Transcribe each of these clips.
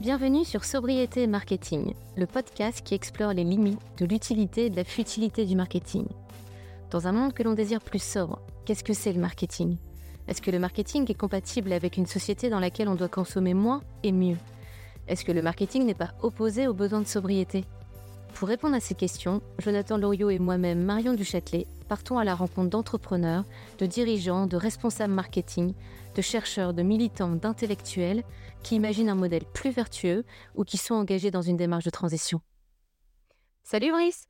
Bienvenue sur Sobriété et Marketing, le podcast qui explore les limites de l'utilité et de la futilité du marketing. Dans un monde que l'on désire plus sobre, qu'est-ce que c'est le marketing? Est-ce que le marketing est compatible avec une société dans laquelle on doit consommer moins et mieux? Est-ce que le marketing n'est pas opposé aux besoins de sobriété? Pour répondre à ces questions, Jonathan Loriot et moi-même, Marion Duchâtelet, partons à la rencontre d'entrepreneurs, de dirigeants, de responsables marketing, de chercheurs, de militants, d'intellectuels qui imaginent un modèle plus vertueux ou qui sont engagés dans une démarche de transition. Salut Brice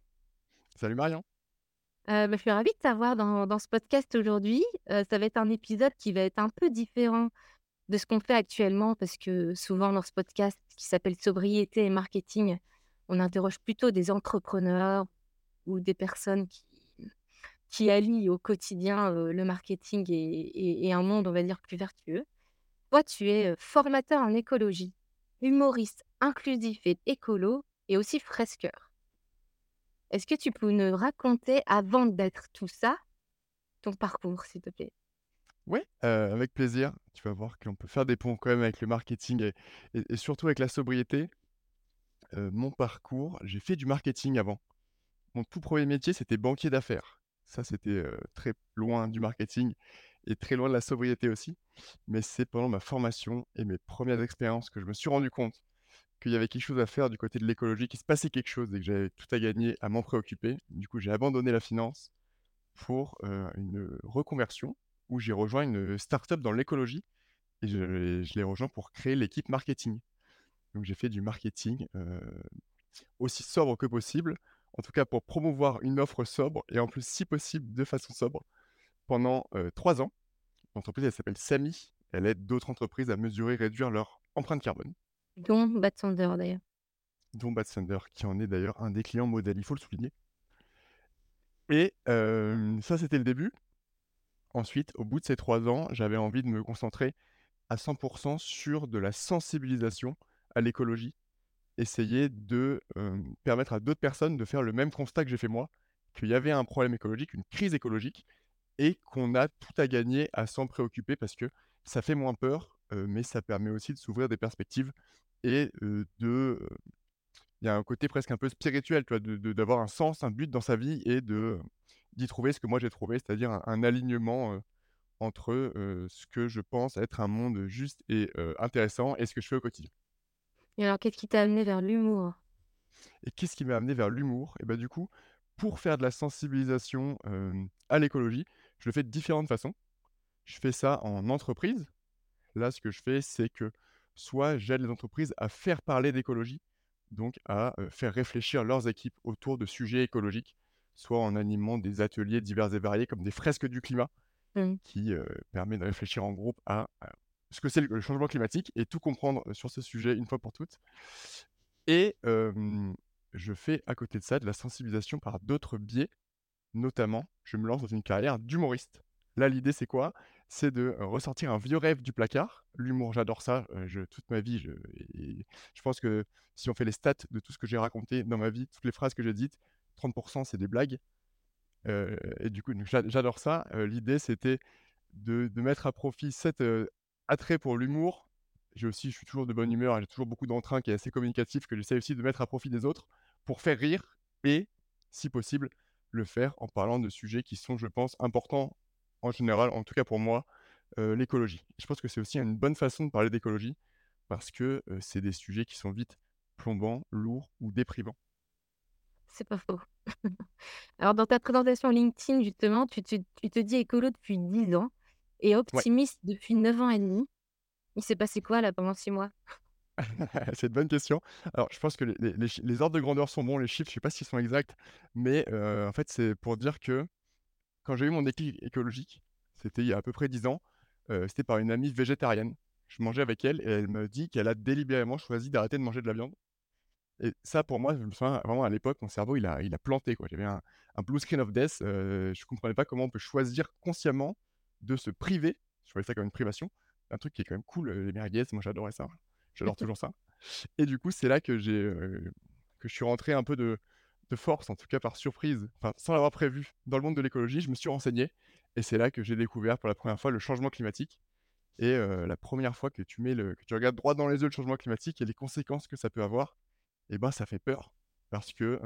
Salut Marion euh, bah, Je suis ravie de t'avoir dans, ce podcast aujourd'hui. Euh, ça va être un épisode qui va être un peu différent de ce qu'on fait actuellement parce que souvent dans ce podcast qui s'appelle Sobriété et Marketing, on interroge plutôt des entrepreneurs ou des personnes qui qui allie au quotidien le marketing et, un monde, on va dire, plus vertueux. Toi, tu es formateur en écologie, humoriste inclusif et écolo, et aussi fresqueur. Est-ce que tu peux nous raconter, avant d'être tout ça, ton parcours, s'il te plaît? Oui, avec plaisir. Tu vas voir qu'on peut faire des ponts quand même avec le marketing et, surtout avec la sobriété. Mon parcours, j'ai fait du marketing avant. Mon tout premier métier, c'était banquier d'affaires. Ça, c'était très loin du marketing et très loin de la sobriété aussi. Mais c'est pendant ma formation et mes premières expériences que je me suis rendu compte qu'il y avait quelque chose à faire du côté de l'écologie, qu'il se passait quelque chose et que j'avais tout à gagner à m'en préoccuper. Du coup, j'ai abandonné la finance pour une reconversion où j'ai rejoint une start-up dans l'écologie et je, l'ai rejoint pour créer l'équipe marketing. Donc j'ai fait du marketing aussi sobre que possible en tout cas pour promouvoir une offre sobre et en plus, si possible, de façon sobre, pendant trois ans. L'entreprise, elle s'appelle Samy. Elle aide d'autres entreprises à mesurer et réduire leur empreinte carbone. Dont Bad Thunder, d'ailleurs. Dont Bad Thunder, qui en est d'ailleurs un des clients modèles, il faut le souligner. Et ça, c'était le début. Ensuite, au bout de ces trois ans, j'avais envie de me concentrer à 100% sur de la sensibilisation à l'écologie essayer de permettre à d'autres personnes de faire le même constat que j'ai fait moi, qu'il y avait un problème écologique, une crise écologique, et qu'on a tout à gagner à s'en préoccuper parce que ça fait moins peur, mais ça permet aussi de s'ouvrir des perspectives et de... Il y a un côté presque un peu spirituel, tu vois, d'avoir un sens, un but dans sa vie et de d'y trouver ce que moi j'ai trouvé, c'est-à-dire un, alignement entre ce que je pense être un monde juste et intéressant et ce que je fais au quotidien. Et alors, qu'est-ce qui t'a amené vers l'humour? Et qu'est-ce qui m'a amené vers l'humour? Et bah du coup, pour faire de la sensibilisation à l'écologie, je le fais de différentes façons. Je fais ça en entreprise. Là, ce que je fais, c'est que soit j'aide les entreprises à faire parler d'écologie, donc à faire réfléchir leurs équipes autour de sujets écologiques, soit en animant des ateliers divers et variés comme des fresques du climat, mmh. qui permet de réfléchir en groupe à ce que c'est le changement climatique et tout comprendre sur ce sujet une fois pour toutes. Et je fais à côté de ça de la sensibilisation par d'autres biais, notamment je me lance dans une carrière d'humoriste. Là, l'idée, c'est quoi? C'est de ressortir un vieux rêve du placard. L'humour, j'adore ça. je, toute ma vie, je, je pense que si on fait les stats de tout ce que j'ai raconté dans ma vie, toutes les phrases que j'ai dites, 30% c'est des blagues. et du coup, j'adore ça. l'idée, c'était de, de, mettre à profit cette attrait pour l'humour. J'ai aussi, je suis toujours de bonne humeur, j'ai toujours beaucoup d'entrain qui est assez communicatif, que j'essaie aussi de mettre à profit des autres pour faire rire et, si possible, le faire en parlant de sujets qui sont, je pense, importants en général, en tout cas pour moi, euh, l'écologie. Je pense que c'est aussi une bonne façon de parler d'écologie parce que euh, c'est des sujets qui sont vite plombants, lourds ou déprimants. C'est pas faux. Alors, dans ta présentation LinkedIn, justement, tu, tu te dis écolo depuis 10 ans et optimiste depuis 9 ans et demi. Il s'est passé quoi là pendant 6 mois? C'est une bonne question. Alors, je pense que les, les, ordres de grandeur sont bons, les chiffres, je ne sais pas s'ils sont exacts, mais en fait, c'est pour dire que quand j'ai eu mon déclic écologique, c'était il y a à peu près 10 ans, c'était par une amie végétarienne. Je mangeais avec elle et elle me dit qu'elle a délibérément choisi d'arrêter de manger de la viande. Et ça, pour moi, je me souviens vraiment à l'époque, mon cerveau, il a, il a planté. J'avais un, un, blue screen of death. je ne comprenais pas comment on peut choisir consciemment de se priver, je voyais ça comme une privation, un truc qui est quand même cool, les merguez, moi j'adorais ça, j'adore toujours ça. Et du coup, c'est là que j'ai que je suis rentré un peu de, force, en tout cas par surprise, sans l'avoir prévu, dans le monde de l'écologie, je me suis renseigné, et c'est là que j'ai découvert pour la première fois le changement climatique, et la première fois que tu mets le que tu regardes droit dans les yeux le changement climatique et les conséquences que ça peut avoir, et ben, ça fait peur parce que,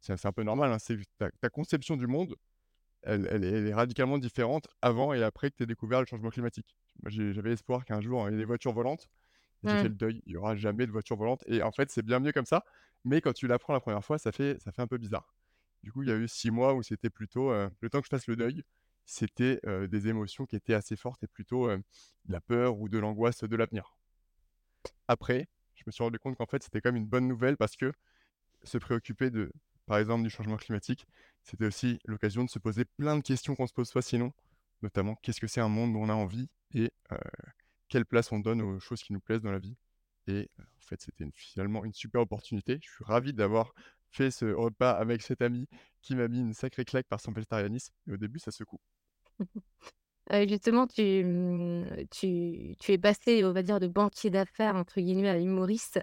c'est un peu normal, hein, c'est ta conception du monde, elle elle est radicalement différente avant et après que tu aies découvert le changement climatique. J'avais espoir qu'un jour, il y ait des voitures volantes. J'ai fait Mmh. le deuil, il y aura jamais de voitures volantes et en fait, c'est bien mieux comme ça, mais quand tu l'apprends la première fois, ça fait ça fait un peu bizarre. Du coup, il y a eu 6 mois où c'était plutôt, heu, le temps que je fasse le deuil, c'était, heu, des émotions qui étaient assez fortes et plutôt, heu, de la peur ou de l'angoisse de l'avenir. Après, je me suis rendu compte qu'en fait, c'était quand même une bonne nouvelle parce que se préoccuper de par exemple, du changement climatique, c'était aussi l'occasion de se poser plein de questions qu'on se pose pas sinon, notamment qu'est-ce que c'est un monde où on a envie et heu, quelle place on donne aux choses qui nous plaisent dans la vie et heu, en fait, c'était finalement une super opportunité. Je suis ravi d'avoir fait ce repas avec cet ami qui m'a mis une sacrée claque par son végétarianisme et au début, ça secoue. Heu, justement, tu, mmh, tu tu es passé, on va dire, de «banquier d'affaires» entre guillemets à humoriste.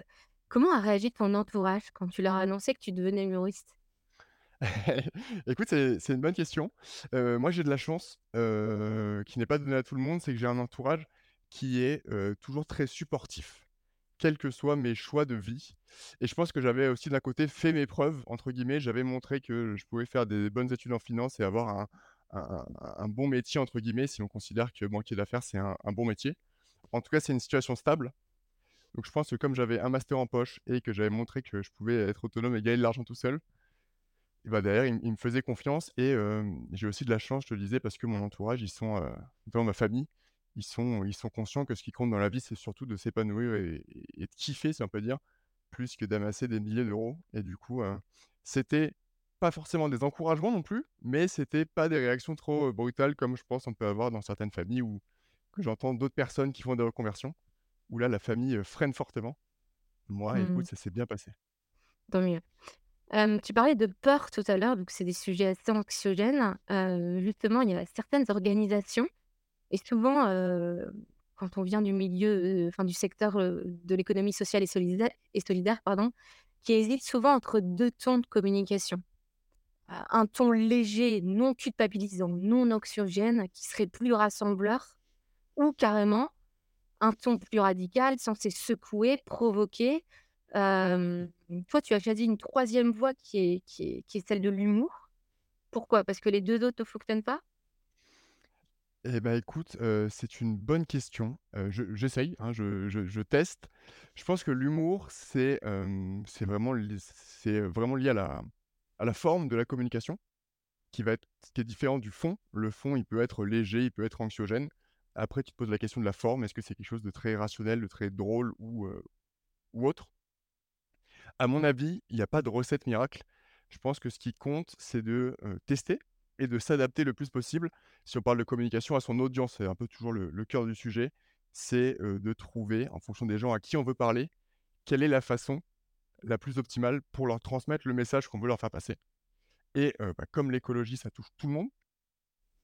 Comment a réagi ton entourage quand tu leur as annoncé que tu devenais humoriste? Écoute, c'est une bonne question. Heu, moi, j'ai de la chance, heu, qui n'est pas donnée à tout le monde, c'est que j'ai un entourage qui est, heu, toujours très supportif, quels que soient mes choix de vie et je pense que j'avais aussi d'un côté «fait mes preuves» entre guillemets. J'avais montré que je pouvais faire des bonnes études en finance et avoir un «bon métier» entre guillemets, si on considère que banquier d'affaires, c'est un bon métier. En tout cas, c'est une situation stable, donc je pense que comme j'avais un master en poche et que j'avais montré que je pouvais être autonome et gagner de l'argent tout seul, bah, derrière, il me il me faisait confiance et j'ai aussi de la chance, je te le disais, parce que mon entourage, ils sont, notamment ma famille, ils sont ils conscients que ce qui compte dans la vie, c'est surtout de s'épanouir et de kiffer, si on peut dire, plus que d'amasser des milliers d'euros. Et du coup, heu, c'était pas forcément des encouragements non plus, mais c'était pas des réactions trop, brutales comme je pense on peut avoir dans certaines familles ou que j'entends d'autres personnes qui font des reconversions, où là, la famille, freine fortement. Moi, Mmh écoute, ça s'est bien passé. Tant mieux. Hem, tu parlais de peur tout à l'heure, donc c'est des sujets assez anxiogènes. Heu, justement, il y a certaines organisations et souvent, heu, quand on vient du milieu, heu, enfin du secteur, heu, de l'économie sociale et solidaire et solidaire, pardon, qui hésitent souvent entre 2 tons de communication. Heu, un ton léger, non culpabilisant, non anxiogène, qui serait plus rassembleur ou carrément un ton plus radical, censé secouer, provoquer. Toi, tu as choisi une troisième voie qui est qui est qui est celle de l'humour. Pourquoi? Parce que les 2 autres te fonctionnent pas? Eh bah, écoute, c'est une bonne question. J'essaye, hein, je je teste. Je pense que l'humour, c'est, c'est vraiment vraiment lié à la à la forme de la communication qui va être qui est différent du fond. Le fond, il peut être léger, il peut être anxiogène. Après, tu te poses la question de la forme. Est-ce que c'est quelque chose de très rationnel, de très drôle ou, autre? À mon avis, il y a pas de recette miracle. Je pense que ce qui compte, c'est de, tester et de s'adapter le plus possible. Si on parle de communication à son audience, c'est un peu toujours le cœur du sujet. C'est, de trouver, en fonction des gens à qui on veut parler, quelle est la façon la plus optimale pour leur transmettre le message qu'on veut leur faire passer. Et bah, comme l'écologie, ça touche tout le monde,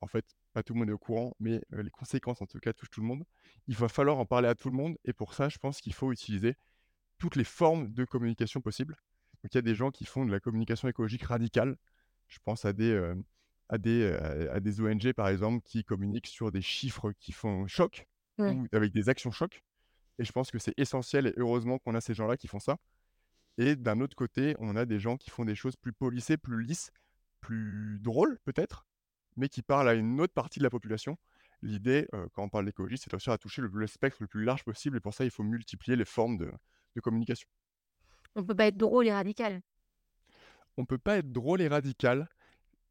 en fait, pas tout le monde est au courant, mais les conséquences, en tout cas, touchent tout le monde. Il va falloir en parler à tout le monde et pour ça, je pense qu'il faut utiliser toutes les formes de communication possibles. Donc il y a des gens qui font de la communication écologique radicale. Je pense à des, à des, à des ONG, par exemple, qui communiquent sur des chiffres qui font choc Ouais. ou avec des actions choc et je pense que c'est essentiel et heureusement qu'on a ces gens-là qui font ça et d'un autre côté, on a des gens qui font des choses plus policées, plus lisses, plus drôles peut-être, mais qui parlent à une autre partie de la population. L'idée, heu, quand on parle d'écologie, c'est de réussir à toucher le le spectre le plus large possible et pour ça, il faut multiplier les formes de de communication. On peut pas être drôle et radical. On peut pas être drôle et radical.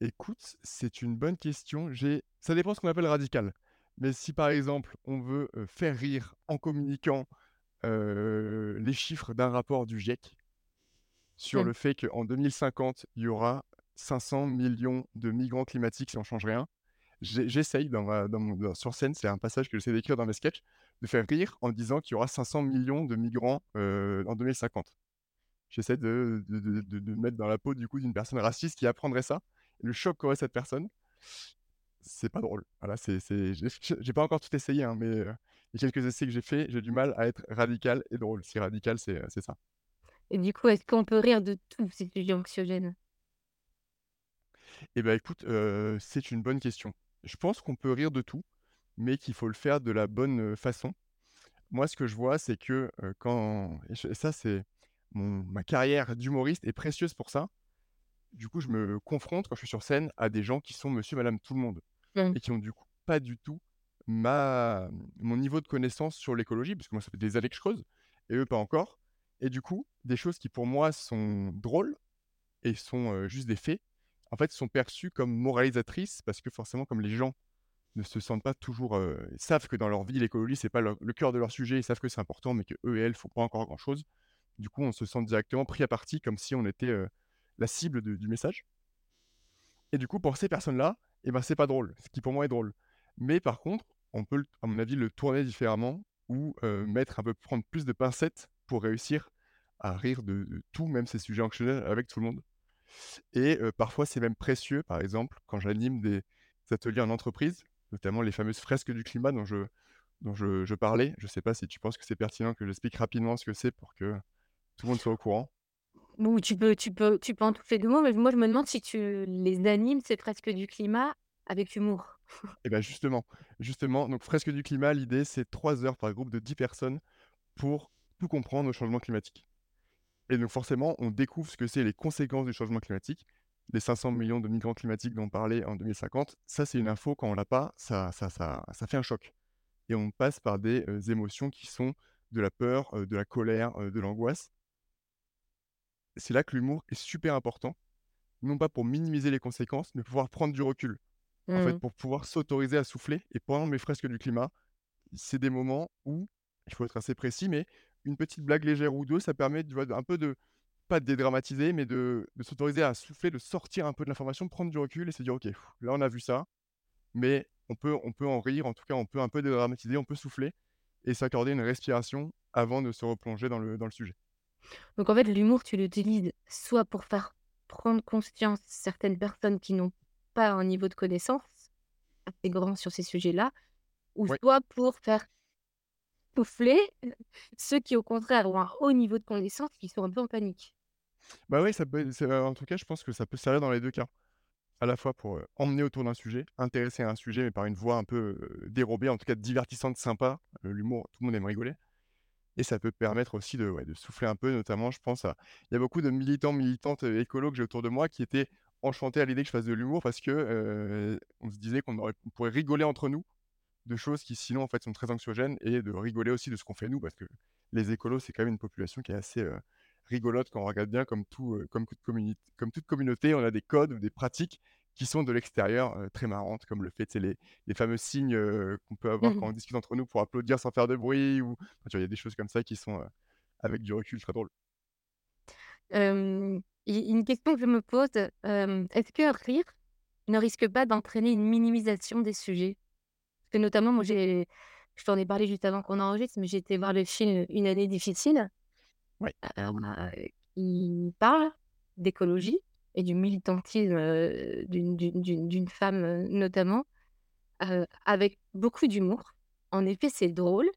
Écoute, c'est une bonne question. J'ai ça dépend ce qu'on appelle radical. Mais si par exemple, on veut, heu, faire rire en communiquant, heu, les chiffres d'un rapport du GIEC sur Mmh. le fait qu'en 2050, il y aura 500 millions de migrants climatiques si on change rien. J'e j'essaye sur scène, c'est un passage que j'essaie d'écrire dans mes sketchs, de faire rire en disant qu'il y aura 500 millions de migrants, heu, en 2050. J'essaie de de de de de me mettre dans la peau, du coup, d'une personne raciste qui apprendrait ça. Le choc qu'aurait cette personne, c'est pas drôle. Voilà, c'est j'ai pas encore tout essayé, hein, mais heu, les quelques essais que j'ai faits, j'ai du mal à être radical et drôle. Si radical, c'est, c'est ça. Et du coup, est-ce qu'on peut rire de tous ces sujets anxiogènes? Et bah, écoute, heu, c'est une bonne question. Je pense qu'on peut rire de tout, mais qu'il faut le faire de la bonne, façon. Moi, ce que je vois, c'est que, quand et ça, c'est mon ma carrière d'humoriste est précieuse pour ça. Du coup, je me confronte quand je suis sur scène à des gens qui sont monsieur, madame, tout le monde Mmh. et qui ont du coup pas du tout ma mon niveau de connaissance sur l'écologie, parce que moi, ça fait des années que je creuse et eux, pas encore et du coup, des choses qui pour moi sont drôles et sont, juste des faits, en fait, sont perçues comme moralisatrices parce que forcément, comme les gens ne se sentent pas toujours, heu, savent que dans leur vie, l'écologie, c'est pas le cœur de leur sujet, ils savent que c'est important, mais qu'eux et elles font pas encore grand-chose. Du coup, on se sent directement pris à partie comme si on était, heu, la cible du message et du coup, pour ces personnes-là et ben, c'est pas drôle, ce qui pour moi est drôle. Mais par contre, on peut à mon avis, le tourner différemment ou, heu, mettre un peu prendre plus de pincettes pour réussir à rire de tout, même ces sujets anxiogènes avec tout le monde et parfois, c'est même précieux. Par exemple, quand j'anime des ateliers en entreprise, notamment les fameuses fresques du climat dont je dont je je parlais. Je sais pas si tu penses que c'est pertinent que j'explique rapidement ce que c'est pour que tout le monde soit au courant? Ou tu peux tu peux tu peux en toucher 2 mots, mais moi je me demande si tu les animes, c'est presque du climat avec humour. Et bah, justement, justement, donc fresque du climat, l'idée, c'est 3 heures par groupe de 10 personnes pour tout comprendre au changement climatique et donc forcément, on découvre ce que c'est les conséquences du changement climatique. Les 500 millions de migrants climatiques dont on parlait en 2050, ça, c'est une info, quand on l'a pas, ça ça ça ça fait un choc et on passe par des, heu, émotions qui sont de la peur, heu, de la colère, heu, de l'angoisse. C'est là que l'humour est super important, non pas pour minimiser les conséquences, mais pour pouvoir prendre du recul. En fait, Mmh. pour pouvoir s'autoriser à souffler et pendant mes fresques du climat, c'est des moments où il faut être assez précis, mais une petite blague légère ou 2, ça permet, tu vois, d'un peu de pas de dédramatiser, mais de de s'autoriser à souffler, de sortir un peu de l'information, de prendre du recul et se dire: «OK, pff, là, on a vu ça, mais on peut on peut en rire, en tout cas, on peut un peu dédramatiser, on peut souffler et s'accorder une respiration avant de se replonger dans le dans le sujet». Donc en fait, l'humour, tu l'utilises soit pour faire prendre conscience certaines personnes qui n'ont pas un niveau de connaissance assez grand sur ces sujets-là, ou Ouais. soit pour faire souffler ceux qui, au contraire, ont un haut niveau de connaissance, qui sont un peu en panique. Bah, oui, ça peut en tout cas, je pense que ça peut servir dans les 2 cas. À la fois pour, emmener autour d'un sujet, intéresser à un sujet, mais par une voix un peu, dérobée, en tout cas divertissante, sympa. L'humour, tout le monde aime rigoler et ça peut permettre aussi de, souffler un peu, notamment, je pense à il y a beaucoup de militants, militantes, écolos que j'ai autour de moi qui étaient enchantés à l'idée que je fasse de l'humour parce que, on se disait qu'on pourrait rigoler entre nous de choses qui sinon, en fait, sont très anxiogènes et de rigoler aussi de ce qu'on fait nous, parce que les écolos, c'est quand même une population qui est assez, heu, rigolote quand on regarde bien comme tout, heu, comme toute communi comme toute communauté, on a des codes ou des pratiques qui sont de l'extérieur, heu, très marrantes, comme le fait, les les fameux signes, qu'on peut avoir quand on discute entre nous pour applaudir sans faire de bruit ou enfin, il y a des choses comme ça qui sont, avec du recul, très drôles. I une question que je me pose, est-ce que rire ne risque pas d'entraîner une minimisation des sujets? Parce que notamment, moi, j'ai je t'en ai parlé juste avant qu'on enregistre, mais j'ai été voir le film Une année difficile, Ouais, heu, qui parle d'écologie et du militantisme, heu, d'une d'une d'une d'une femme, notamment, avec beaucoup d'humour. En effet, c'est drôle,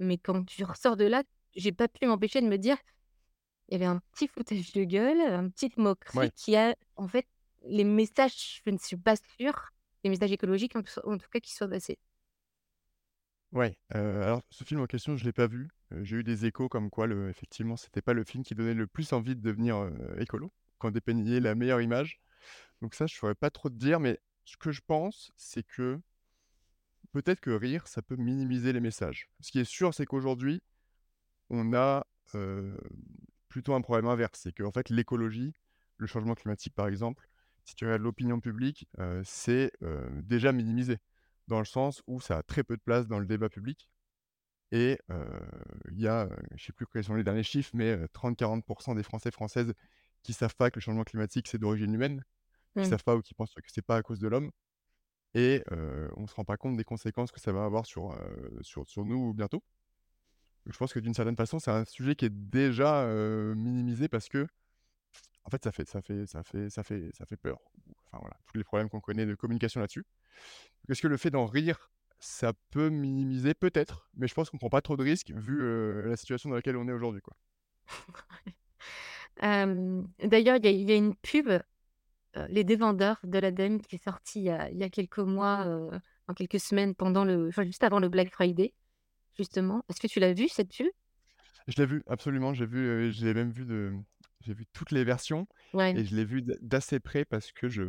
mais quand tu ressors de là, j'ai pas pu m'empêcher de me dire: «Il y avait un petit foutage de gueule, une petite moquerie ouais, qui a en fait les messages, je ne suis pas sûre, les messages écologiques en tout en tout cas qui soient passés». Ouais, heu, alors ce film en question, je l'ai pas vu. J'ai eu des échos comme quoi le effectivement, c'était pas le film qui donnait le plus envie de devenir, heu, écolo, qu'on dépeignait la meilleure image. Donc ça, je saurais pas trop te dire, mais ce que je pense, c'est que peut-être que rire, ça peut minimiser les messages. Ce qui est sûr, c'est qu'aujourd'hui, on a, plutôt un problème inverse. C'est qu'en fait, l'écologie, le changement climatique, par exemple, si tu regardes l'opinion publique, c'est, déjà minimisé. Dans le sens où ça a très peu de place dans le débat public et il y a, je sais plus quels sont les derniers chiffres, mais heu, 30-40 des Français, Françaises qui savent pas que le changement climatique, c'est d'origine humaine, qui Mmh. savent pas ou qui pensent que c'est pas à cause de l'homme et on se rend pas compte des conséquences que ça va avoir sur, sur sur nous bientôt. Je pense que d'une certaine façon, c'est un sujet qui est déjà, minimisé parce que en fait, ça fait ça fait ça fait ça fait ça fait peur. Enfin voilà, tous les problèmes qu'on connaît de communication là-dessus. Est-ce que le fait d'en rire, ça peut minimiser? Peut-être, mais je pense qu'on prend pas trop de risques vu, heu, la situation dans laquelle on est aujourd'hui, quoi. D'ailleurs, il y a il y a une pub, heu, Les Défendeurs de l'ADEME qui est sortie il y a il y a quelques mois, heu, en quelques semaines pendant le enfin, juste avant le Black Friday, justement. Est-ce que tu l'as vu cette pub? Je l'ai vu, absolument, j'ai vu, l'ai même vu de j'ai vu toutes les versions Ouais. et je l'ai vu d'assez près parce que je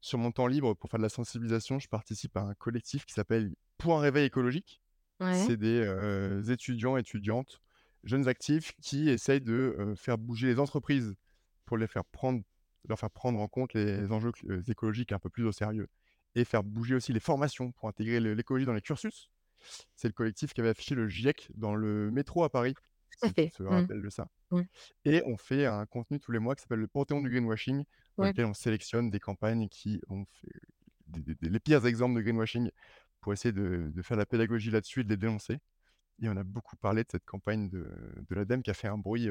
sur mon temps libre pour faire de la sensibilisation, je participe à un collectif qui s'appelle Point Réveil écologique. Ouais. C'est des, étudiants, étudiantes, jeunes actifs qui essayent de, faire bouger les entreprises pour les faire prendre leur faire prendre en compte les enjeux écologiques un peu plus au sérieux et faire bouger aussi les formations pour intégrer l'écologie dans les cursus. C'est le collectif qui avait affiché le GIEC dans le métro à Paris, Tout à fait. te Mmh. rappelles de ça Mmh. et on fait un contenu tous les mois qui s'appelle le Panthéon du greenwashing, dans lequel on sélectionne des campagnes qui ont fait des des des les pires exemples de greenwashing pour essayer de de faire la pédagogie là-dessus et de les dénoncer et on a beaucoup parlé de cette campagne de de l'ADEME qui a fait un bruit,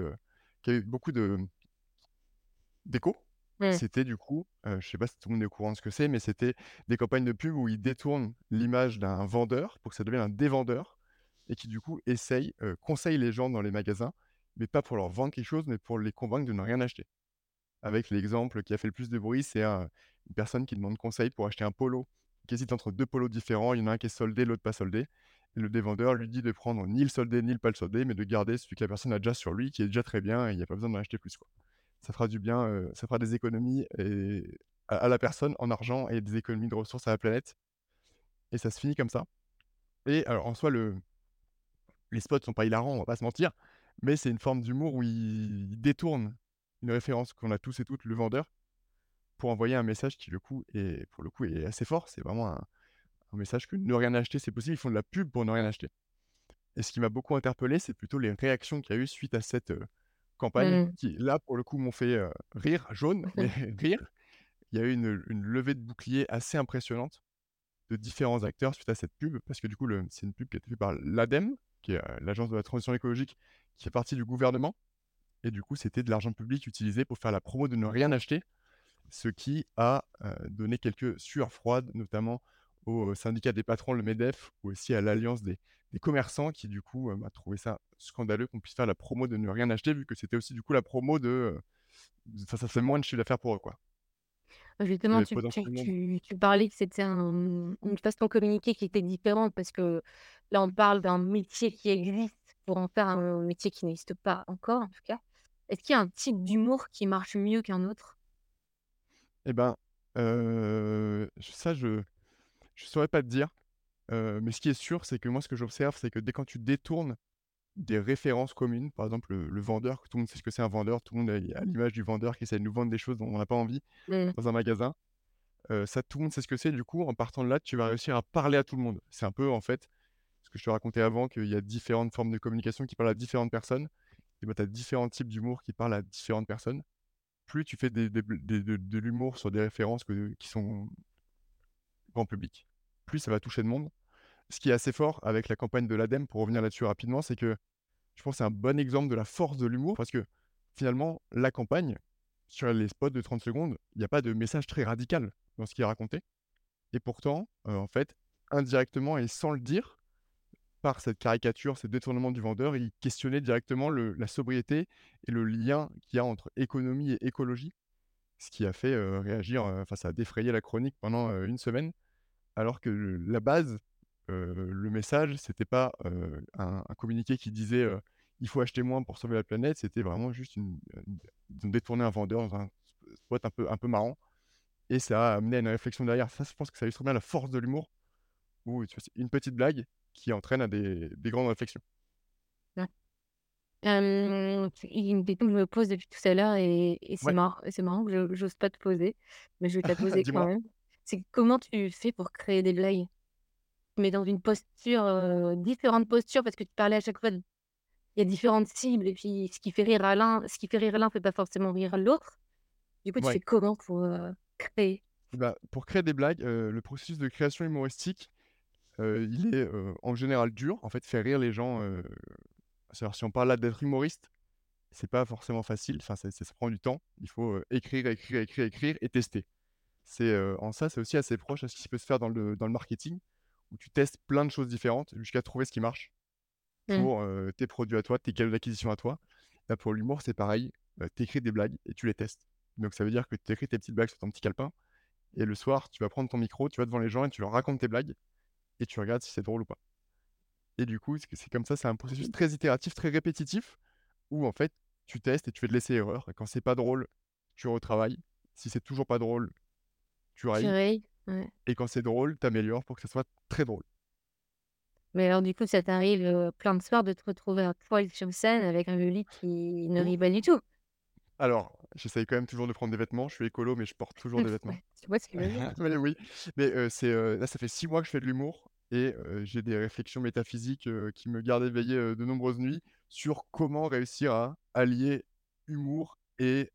qui a eu beaucoup de d'écho. Mmh. C'était du coup, heu, je sais pas si tout le monde est au courant de ce que c'est, mais c'était des campagnes de pub où ils détournent l'image d'un vendeur pour que ça devienne un dévendeur et qui du coup essayent, les gens dans les magasins, mais pas pour leur vendre quelque chose, mais pour les convaincre de ne rien acheter. Avec l'exemple qui a fait le plus de bruit, c'est un une personne qui demande conseil pour acheter un polo, qui hésite entre 2 polos différents, il y en a un qui est soldé, l'autre pas soldé et le dévendeur lui dit de prendre ni le soldé, ni le pas le soldé, mais de garder celui que la personne a déjà sur lui, qui est déjà très bien et il y a pas besoin d'en acheter plus. Ça fera du bien, ça fera des économies à à la personne en argent et des économies de ressources à la planète et ça se finit comme ça et alors en soi le les spots sont pas hilarants, on va pas se mentir, mais c'est une forme d'humour où ils ils détournent une référence qu'on a tous et toutes, le vendeur, pour envoyer un message qui, le coup, est pour le coup, est assez fort. C'est vraiment un un message que ne rien acheter, c'est possible. Ils font de la pub pour ne rien acheter et ce qui m'a beaucoup interpellé, c'est plutôt les réactions qu'il y a eu suite à cette, heu, campagne Mmh. qui, là, pour le coup, m'ont fait, heu, rire, jaune, mais rire. Il y a eu une une levée de boucliers assez impressionnante différents acteurs suite à cette pub parce que, du coup, c'est une pub qui a été faite par l'ADEME, qui est, heu, l'agence de la transition écologique, qui fait partie du gouvernement et du coup, c'était de l'argent public utilisé pour faire la promo de ne rien acheter, ce qui a, heu, donné quelques sueurs froides, notamment au syndicat des patrons, le MEDEF, ou aussi à l'alliance des commerçants qui, du coup, bah, trouvaient ça scandaleux qu'on puisse faire la promo de ne rien acheter, vu que c'était aussi, du coup, la promo de, enfin, ça fait moins de chiffre d'affaires pour eux, quoi. Justement, Et tu tu potentiellement tu tu parlais que c'était un, une façon de communiquer qui était différente parce que là, on parle d'un métier qui existe pour en faire un métier qui n'existe pas encore, en tout cas. Est-ce qu'il y a un type d'humour qui marche mieux qu'un autre? et ben, heu, ça, je je saurais pas te dire, heu, mais ce qui est sûr, c'est que moi, ce que j'observe, c'est que dès quand tu détournes des références communes, par exemple, le le vendeur, tout le monde sait ce que c'est un vendeur, tout le monde est à l'image du vendeur qui essaie de nous vendre des choses dont on n'a pas envie Mmh. dans un magasin. Ça, tout le monde sait ce que c'est. Du coup, en partant de là, tu vas réussir à parler à tout le monde. C'est un peu, en fait, ce que je te racontais avant, qu'il y a différentes formes de communication qui parlent à différentes personnes et bah, tu as différents types d'humour qui parlent à différentes personnes. Plus tu fais des des bl des de de l'humour sur des références que qui sont grand public, plus ça va toucher de monde. Ce qui est assez fort avec la campagne de l'ADEME, pour revenir là-dessus rapidement, c'est que je pense que c'est un bon exemple de la force de l'humour parce que finalement, la campagne, sur les spots de 30 secondes, il y a pas de message très radical dans ce qui est raconté et pourtant, heu, en fait, indirectement et sans le dire, par cette caricature, ce détournement du vendeur, il questionnait directement la sobriété et le lien qu'il y a entre économie et écologie. Ce qui a fait, heu, réagir, enfin ça a défrayé la chronique pendant, 1 semaine alors que la base, le message, c'était pas, un un communiqué qui disait, «Il faut acheter moins pour sauver la planète», c'était vraiment juste une, une ils ont détourné un vendeur dans un spot un peu un peu marrant et ça a amené à une réflexion derrière. Ça, je pense que ça illustre bien la force de l'humour où tu vois, une petite blague qui entraîne à des des grandes réflexions. Ouais. Une question que je me pose depuis tout à l'heure et et c'est Ouais, marrant marrant que je j'ose pas te poser, mais je vais te la poser quand même. C'est comment tu fais pour créer des blagues? Mets dans une posture, heu, différentes postures parce que tu parlais à chaque fois de il y a différentes cibles et puis ce qui fait rire à l'un ce qui fait rire l'un fait pas forcément rire l'autre. Du coup, tu fais comment pour, créer? Bah, pour créer des blagues, le processus de création humoristique, il est, en général dur. En fait, faire rire les gens, c'est-à-dire si on parle là d'être humoriste, c'est pas forcément facile, enfin, ça prend du temps. Il faut, écrire, écrire, écrire, écrire et tester. C'est, en ça, c'est aussi assez proche à ce qui peut se faire dans le dans le marketing, où tu testes plein de choses différentes jusqu'à trouver ce qui marche Mmh. pour, tes produits à toi, tes canaux d'acquisition à toi. Là, pour l'humour, c'est pareil, tu écris des blagues et tu les testes. Donc ça veut dire que tu écris tes petites blagues sur ton petit calepin et le soir, tu vas prendre ton micro, tu vas devant les gens et tu leur racontes tes blagues et tu regardes si c'est drôle ou pas. Et du coup, c'est comme ça, c'est un processus très itératif, très répétitif, où en fait, tu testes et tu fais de l'essai-erreur. Et quand c'est pas drôle, tu retravailles. Si c'est toujours pas drôle, tu railles. Ouais. Et quand c'est drôle, tu améliores pour que ça soit très drôle. Mais alors, du coup, ça t'arrive euh, plein de soirs de te retrouver à poil sur scène avec un public qui ne rit pas du tout? Alors, j'essaye quand même toujours de prendre des vêtements. Je suis écolo, mais je porte toujours des vêtements. Tu vois ce que je veux dire? Mais oui, mais c'est, là, ça fait 6 mois que je fais de l'humour et j'ai des réflexions métaphysiques, qui me gardent éveillé, de nombreuses nuits sur comment réussir à allier humour et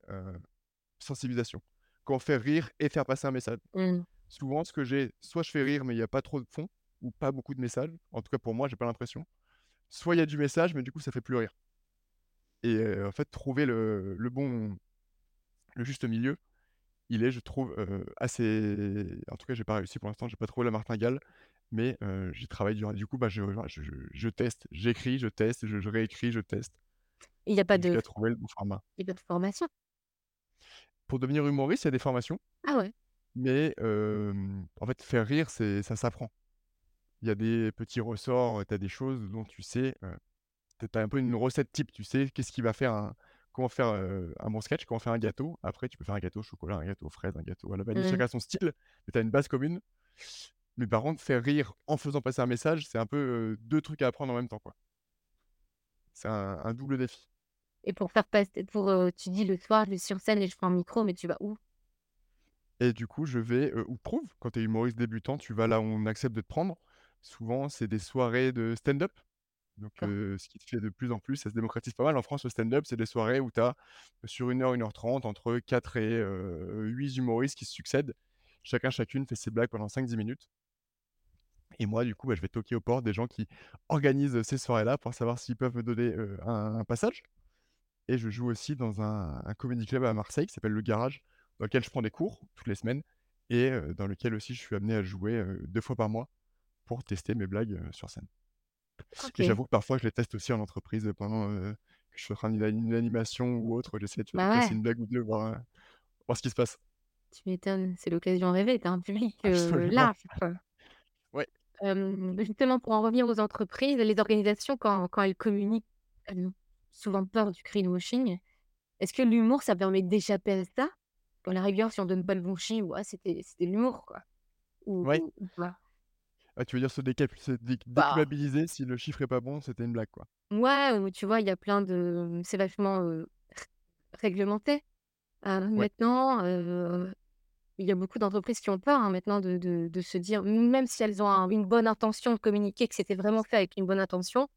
sensibilisation. Comment faire rire et faire passer un message. Mmh. Souvent, ce que j'ai, soit je fais rire, mais il y a pas trop de fond ou pas beaucoup de messages. En tout cas, pour moi, j'ai pas l'impression. Soit il y a du message, mais du coup, ça fait plus rire. Et heu, en fait, trouver le le bon le juste milieu, il est, je trouve, heu, assez en tout cas, j'ai pas réussi pour l'instant, j'ai pas trouvé la martingale, mais heu, j'y travaille dur. Du coup, bah, je je je je teste, j'écris, je teste, je réécris, je teste Il y a pas de bon format. il y a pas de formation? Pour devenir humoriste, il y a des formations, Ah ouais? Mais hem, en fait, faire rire, c'est ça s'apprend. Il y a des petits ressorts, tu as des choses dont tu sais, heu, tu as un peu une recette type, tu sais qu'est-ce qui va faire un comment faire, un bon sketch, comment faire un gâteau. Après, tu peux faire un gâteau au chocolat, un gâteau aux fraises, un gâteau à la vanille, Mmh. chacun son style, mais tu as une base commune. Mais par contre, faire rire en faisant passer un message, c'est un peu, heu, 2 trucs à apprendre en même temps, quoi. C'est un un double défi. Et pour faire passer pour, tu dis: «Le soir, je vais sur scène et je prends un micro», mais tu vas où? Et du coup, je vais, où prouve, quand tu es humoriste débutant, tu vas là où on accepte de te prendre. Souvent, c'est des soirées de stand-up. Donc, ce qui se fait de plus en plus, ça se démocratise pas mal. En France, le stand-up, c'est des soirées où tu as, sur 1 heure, 1 heure 30, entre 4 et heu, 8 humoristes qui se succèdent. Chacun, chacune fait ses blagues pendant 5-10 minutes. Et moi, du coup, bah, je vais toquer aux portes des gens qui organisent ces soirées-là pour savoir s'ils peuvent me donner, un passage. Et je joue aussi dans un un comedy club à Marseille qui s'appelle Le Garage, dans lequel je prends des cours toutes les semaines et dans lequel aussi je suis amené à jouer, heu, 2 fois par mois pour tester mes blagues, sur scène. Et j'avoue que parfois je les teste aussi en entreprise, pendant, que je suis en train d'une une animation ou autre, j'essaie de Bah ouais, une blague ou 2, voir, voir ce qui se passe. tu m'étonnes, c'est l'occasion rêvée, tu as un public, Absolument. large. Ouais. Justement, pour en revenir aux entreprises, les organisations quand quand elles communiquent, elles ont souvent peur du greenwashing. Est-ce que l'humour, ça permet d'échapper à ça? À la rigueur, si on donne pas le bon chiffre, ouais, c'était c'était l'humour, quoi. Ou Ouais. Ah, tu veux dire se Bah, déculpabiliser si le chiffre est pas bon, c'était une blague, quoi. ouais, ou tu vois, il y a plein de c'est vachement, réglementé. Ouais. maintenant, il y a beaucoup d'entreprises qui ont peur, hein, maintenant de de de se dire même si elles ont un une bonne intention de communiquer, que c'était vraiment fait avec une bonne intention,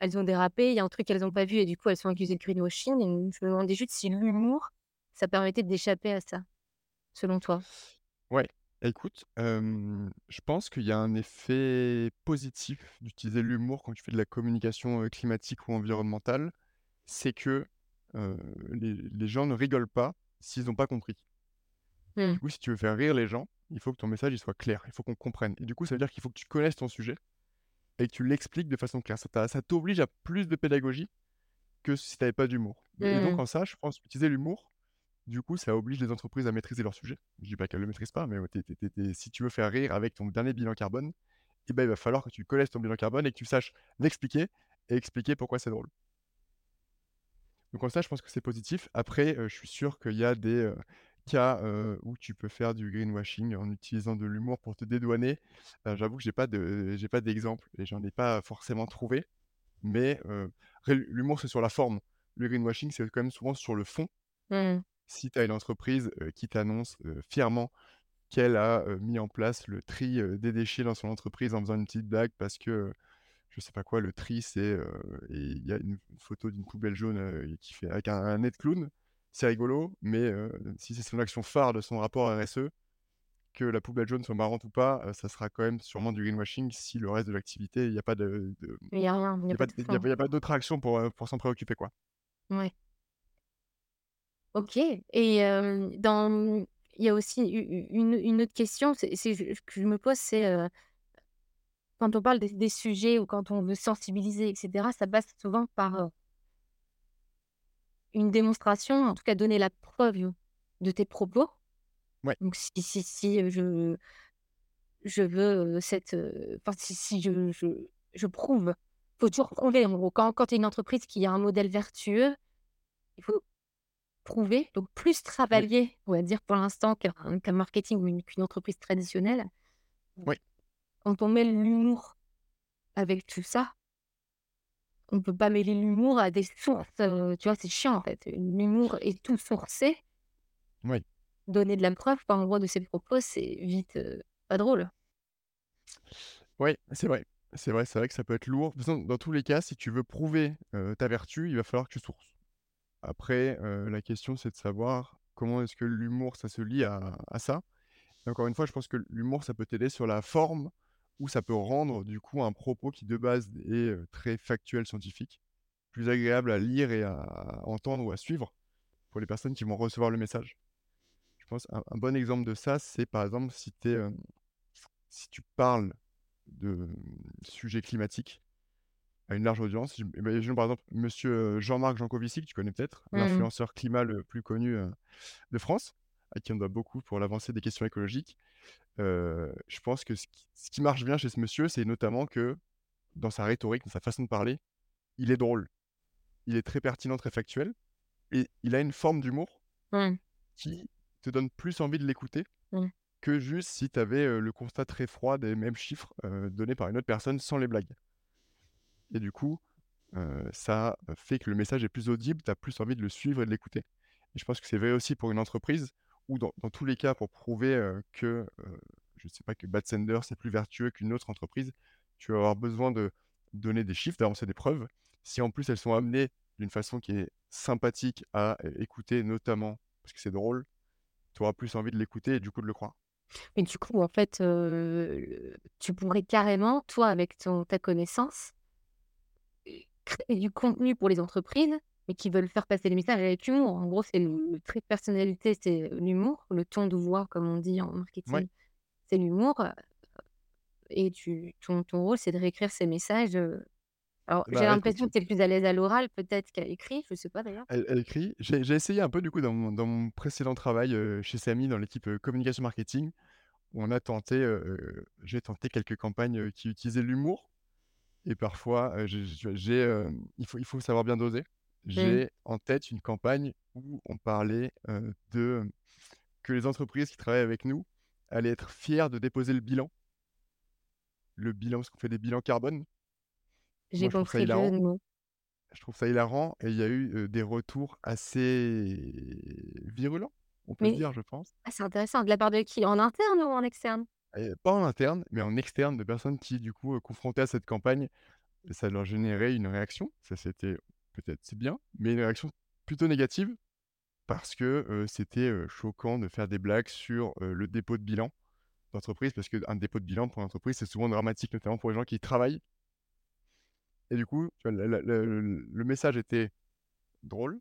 elles ont dérapé, il y a un truc qu'elles ont pas vu et du coup, elles sont accusées de greenwashing et je me demandais juste si l'humour, ça permettait d'échapper à ça, selon toi? Ouais, écoute, je pense qu'il y a un effet positif d'utiliser l'humour quand tu fais de la communication, climatique ou environnementale. C'est que, les les gens ne rigolent pas s'ils ont pas compris. Mmh. Du coup, si tu veux faire rire les gens, il faut que ton message, il soit clair, il faut qu'on comprenne et du coup, ça veut dire qu'il faut que tu connaisses ton sujet et que tu l'expliques de façon claire. Ça t'oblige à plus de pédagogie que si tu avais pas d'humour et donc Mmh. en ça, je pense utiliser l'humour, du coup, ça oblige les entreprises à maîtriser leur sujet. Je dis pas qu'elles le maîtrisent pas, mais si tu veux faire rire avec ton dernier bilan carbone et ben, il va falloir que tu connaisses ton bilan carbone et que tu saches l'expliquer et expliquer pourquoi c'est drôle. Donc en ça, je pense que c'est positif. Après, heu, je suis sûr qu'il y a des, heu, cas, heu, où tu peux faire du greenwashing en utilisant de l'humour pour te dédouaner. Heu, j'avoue que j'ai pas de j'ai pas d'exemple et j'en ai pas forcément trouvé, mais l'humour, c'est sur la forme. Le greenwashing, c'est quand même souvent sur le fond. Mmh. Si tu as une entreprise, qui t'annonce, fièrement qu'elle a, mis en place le tri, des déchets dans son entreprise en faisant une petite blague parce que, je sais pas quoi, le tri c'est, et il y a une photo d'une poubelle jaune, qui fait avec un un nez de clown. C'est rigolo, mais si c'est son action phare de son rapport RSE, que la poubelle jaune soit marrante ou pas, ça sera quand même sûrement du greenwashing si le reste de l'activité, il y a pas de de Il y a rien, il y il y a a pas d'autre action pour, pour s'en préoccuper, quoi. Ouais. OK et hem, dans, il y a aussi u u une une autre question, c'est c'est je que je me pose, c'est, heu, quand on parle des des sujets ou quand on veut sensibiliser et cetera, ça passe souvent par, heu une démonstration, en tout cas donner la preuve de tes propos. Ouais. Donc si si si, heu, je je veux cette. Enfin, si, si je, je, je prouve, il faut toujours prouver. En gros, quand, quand tu es une entreprise qui a un modèle vertueux, il faut prouver. Donc, plus travailler, on va dire, pour l'instant, qu'un marketing ou qu'une entreprise traditionnelle. Oui. Quand on met l'humour avec tout ça, on ne peut pas mêler l'humour à des sources. tu vois, c'est chiant, en fait. L'humour est tout sourcé. Oui. Donner de la preuve par envoi de ses propos, c'est vite pas drôle. Oui, c'est vrai. C'est vrai, c'est vrai que ça peut être lourd. dans tous les cas, si tu veux prouver ta vertu, il va falloir que tu sources. Après, la question, c'est de savoir comment est-ce que l'humour, ça se lie à, ça. encore une fois, je pense que l'humour, ça peut t'aider sur la forme ou ça peut rendre du coup un propos qui de base est très factuel, scientifique, plus agréable à lire et à entendre ou à suivre pour les personnes qui vont recevoir le message. Je pense un, un bon exemple de ça, c'est par exemple si, si tu parles de mmh, sujets climatiques à une large audience. Imaginons par exemple monsieur Jean-Marc Jancovici, que tu connais peut-être, Mmh l'influenceur climat le plus connu de France, à qui on doit beaucoup pour l'avancée des questions écologiques. je pense que ce qui, marche bien chez ce monsieur, c'est notamment que dans sa rhétorique, dans sa façon de parler, il est drôle. Il est très pertinent, très factuel. Et il a une forme d'humour mmh. qui te donne plus envie de l'écouter mmh. que juste si tu avais le constat très froid des mêmes chiffres donnés par une autre personne sans les blagues. Et du coup, ça fait que le message est plus audible, tu as plus envie de le suivre et de l'écouter. Et je pense que c'est vrai aussi pour une entreprise ou dans, tous les cas pour prouver que, je ne sais pas, que Bad Sender, c'est plus vertueux qu'une autre entreprise, tu vas avoir besoin de donner des chiffres, d'avancer des preuves. Si en plus elles sont amenées d'une façon qui est sympathique à écouter, notamment parce que c'est drôle, tu auras plus envie de l'écouter et du coup de le croire. Mais du coup, en fait, tu pourrais carrément, toi, avec ta connaissance, créer du contenu pour les entreprises, mais qui veulent faire passer les messages avec humour. En gros, c'est le, trait de personnalité, c'est l'humour, le ton de voix, comme on dit en marketing, c'est l'humour. Et tu, ton, ton rôle, c'est de réécrire ces messages. Alors, j'ai bah, l'impression que tu es plus à l'aise à l'oral, peut-être qu'à l'écrit, je ne sais pas d'ailleurs. Elle, écrit. J'ai essayé un peu, du coup, dans mon, dans mon précédent travail chez Samy, dans l'équipe communication marketing, où on a tenté, j'ai tenté quelques campagnes qui utilisaient l'humour et parfois, j'ai, il faut il faut savoir bien doser. Mmh. J'ai en tête une campagne où on parlait, de que les entreprises qui travaillent avec nous allaient être fières de déposer le bilan. Le bilan, parce qu'on fait des bilans carbone. J'ai compris le Je trouve ça hilarant et il y a eu, des retours assez virulents, on peut dire, je pense. Ah, c'est intéressant. De la part de qui? En interne ou en externe? Pas en interne, mais en externe, de personnes qui, du coup, confrontées à cette campagne, ça leur générait une réaction. Ça, c'était peut-être c'est bien, mais une réaction plutôt négative parce que c'était choquant de faire des blagues sur le dépôt de bilan d'entreprise, parce qu'un dépôt de bilan pour l'entreprise, c'est souvent dramatique, notamment pour les gens qui travaillent. Et du coup, le, message était drôle,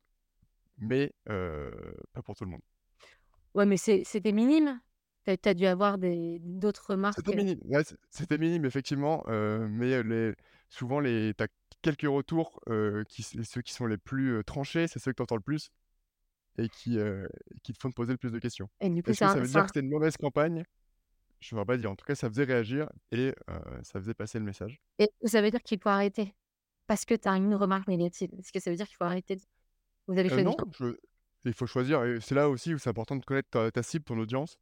mais pas pour tout le monde. Ouais, mais c'était minime. Tu as dû avoir d'autres marques. C'était minime, effectivement, mais les souvent les tu as quelques retours, qui ceux qui sont les plus, tranchés, c'est ceux que tu entends le plus et qui, qui te font te poser le plus de questions. Et du coup, Est-ce que ça veut dire que c'était une mauvaise campagne? Je ne vais pas dire. En tout cas, ça faisait réagir et ça faisait passer le message. Et ça veut dire qu'il faut arrêter? Parce que tu as une remarque négative. Est-ce que ça veut dire qu'il faut arrêter Vous avez choisi non, il faut choisir c'est là aussi où c'est important de connaître ta cible, ton audience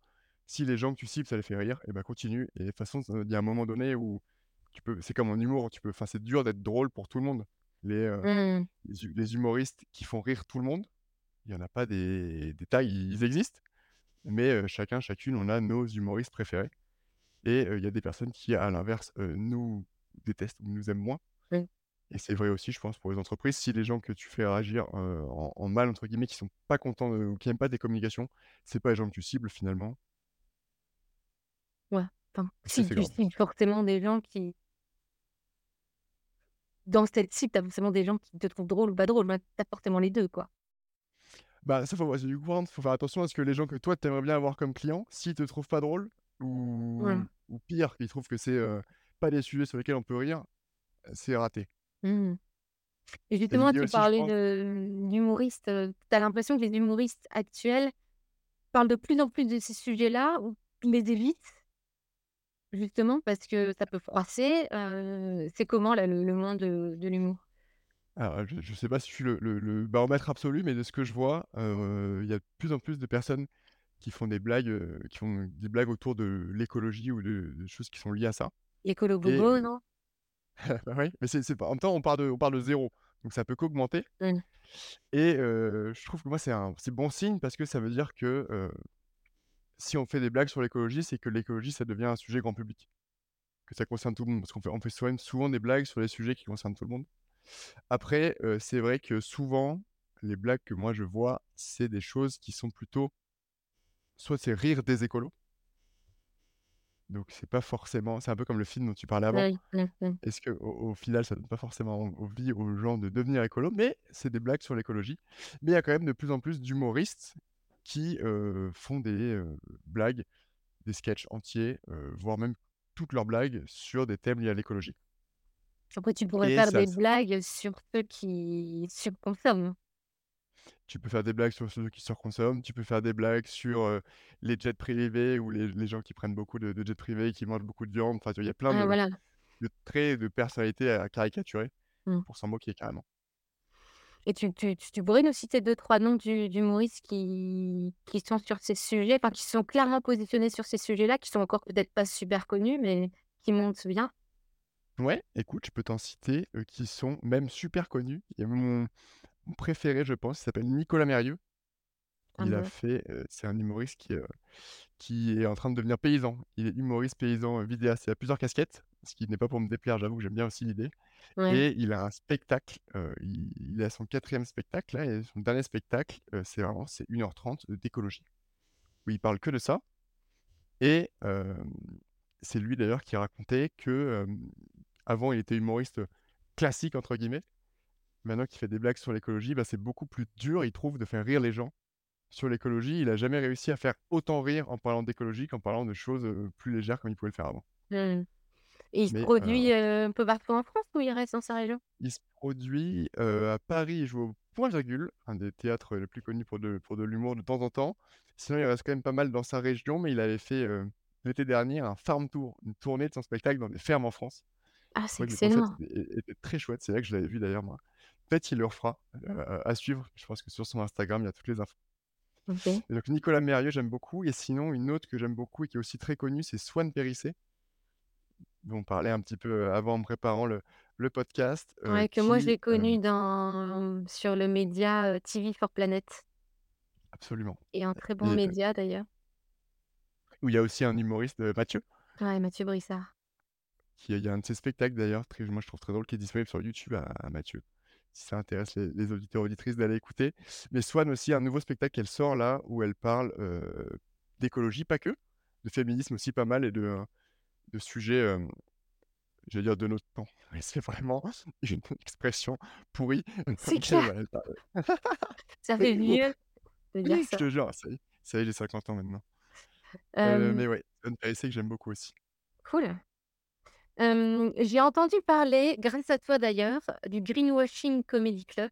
si les gens que tu cibles, ça les fait rire, et ben continue. Et de toute façon, il y a un moment donné où tu peux, c'est comme en humour, tu peux, enfin, c'est dur d'être drôle pour tout le monde. Les, euh, mmh. les, humoristes qui font rire tout le monde, il n'y en a pas des, des tailles, ils existent, mais euh, chacun, chacune, on a nos humoristes préférés. Et euh, il y a des personnes qui, à l'inverse, nous détestent ou nous aiment moins. Et c'est vrai aussi, je pense, pour les entreprises. Si les gens que tu fais réagir en, mal, entre guillemets, qui sont pas contents ou qui n'aiment pas tes communications, c'est pas les gens que tu cibles finalement. Ouais, enfin, si tu cibles forcément des gens qui dans cette cible, tu as forcément des gens qui te trouvent drôle ou pas drôle, mais tu as forcément les deux, quoi. Bah, ça, faut, du coup, faut faire attention à ce que les gens que toi, tu aimerais bien avoir comme client, s'ils te trouvent pas drôle, ou, ou pire, qu'ils trouvent que c'est pas des sujets sur lesquels on peut rire, c'est raté. Mmh. Et justement, tu parlais d'humoristes. Tu as l'impression que les humoristes actuels parlent de plus en plus de ces sujets-là ou les évitent Justement parce que ça peut froisser, c'est comment là le le monde de de l'humour? Alors, je je sais pas si je suis le le le baromètre absolu, mais de ce que je vois, il y a de plus en plus de personnes qui font des blagues, qui font des blagues autour de l'écologie ou de de choses qui sont liées à ça et bobo, non? bah, oui, mais c'est c'est pas en même temps, on part de on part de 0, donc ça peut qu'augmenter Mmh. et je trouve que moi, c'est un c'est bon signe parce que ça veut dire que, si on fait des blagues sur l'écologie, c'est que l'écologie, ça devient un sujet grand public, que ça concerne tout le monde parce qu'on fait on fait souvent souvent des blagues sur les sujets qui concernent tout le monde. Après, heu, c'est vrai que souvent, les blagues que moi je vois, c'est des choses qui sont plutôt soit c'est rire des écolos donc c'est pas forcément c'est un peu comme le film dont tu parlais avant. Oui. Est-ce qu'au au au final, ça donne pas forcément envie aux gens de devenir écolos, mais c'est des blagues sur l'écologie. Mais il y a quand même de plus en plus d'humoristes qui, font des, blagues, des sketchs entiers, voire même toutes leurs blagues sur des thèmes liés à l'écologie Après tu pourrais et faire ça des blagues sur ceux qui surconsomment. Tu peux faire des blagues sur ceux qui surconsomment, tu peux faire des blagues sur, les jets privés ou les les gens qui prennent beaucoup de de jets privés et qui mangent beaucoup de viande. Enfin, il y a plein Ah de voilà. de traits de personnalité à caricaturer Mmh. pour s'en moquer carrément. Et tu tu tu pourrais nous citer 2-3 noms d'hu d'humoristes qui qui sont sur ces sujets, enfin qui sont clairement positionnés sur ces sujets-là, qui sont encore peut-être pas super connus, mais qui montent bien? Ouais, écoute, je peux t'en citer, heu, qui sont même super connus. Il y a mon préféré, je pense, il s'appelle Nicolas Merrieux. Ah Il a fait, heu, c'est un humoriste qui, heu, qui est en train de devenir paysan. Il est humoriste paysan, vidéaste. Il a plusieurs casquettes, ce qui n'est pas pour me déplaire, j'avoue que j'aime bien aussi l'idée Ouais. et il a un spectacle, il à son 4e spectacle là et son dernier spectacle, c'est vraiment c'est 1:30 d'écologie, où il parle que de ça et c'est lui d'ailleurs qui racontait que, avant il était humoriste, «classique» entre guillemets. Maintenant qu'il fait des blagues sur l'écologie, bah, c'est beaucoup plus dur, il trouve, de faire rire les gens sur l'écologie. Il a jamais réussi à faire autant rire en parlant d'écologie qu'en parlant de choses, plus légères comme il pouvait le faire avant. Mmh et il se Mais produit, heu, un peu partout en France ou il reste dans sa région? il se produit, heu, à Paris, il joue au Point Virgule, un des théâtres les plus connus pour de pour de l'humour de temps en temps. Sinon, il reste quand même pas mal dans sa région, mais il avait fait, heu, l'été dernier, un farm tour, une tournée de son spectacle dans des fermes en France. Ah c'est excellent. était était très chouette, c'est là que je l'avais vu d'ailleurs moi. Peut-être il le refera, à suivre. Je pense que sur son Instagram, il y a toutes les infos. OK. Et donc Nicolas Merrieux, j'aime beaucoup et sinon une autre que j'aime beaucoup et qui est aussi très connue, c'est Swan Périssé, dont on parlait un petit peu, avant en préparant le le podcast, heu, Ouais, que moi je qui, l'ai connu hem dans sur le média, heu, TV for Planet absolument et un très bon et heu, média d'ailleurs. où il y a aussi un humoriste, Mathieu, Ouais, Mathieu Brissard. qui il y a un de ses spectacles d'ailleurs très moi je trouve très drôle, qui est disponible sur YouTube à à Mathieu. Si ça intéresse les les auditeurs, auditrices d'aller écouter. Mais Swan aussi, un nouveau spectacle qu'elle sort là, où elle parle, d'écologie, pas que, de féminisme aussi pas mal et de, de sujets, hem J'allais dire de notre temps, mais c'est vraiment une expression pourrie. C'est clair, ça fait vieux de dire je ça. te jure, ça y est ça y est, j'ai 50 ans maintenant. Heu, Hem, mais ouais, Anne Périssé que j'aime beaucoup aussi. cool. J'ai entendu parler, grâce à toi d'ailleurs, du Greenwashing Comedy Club.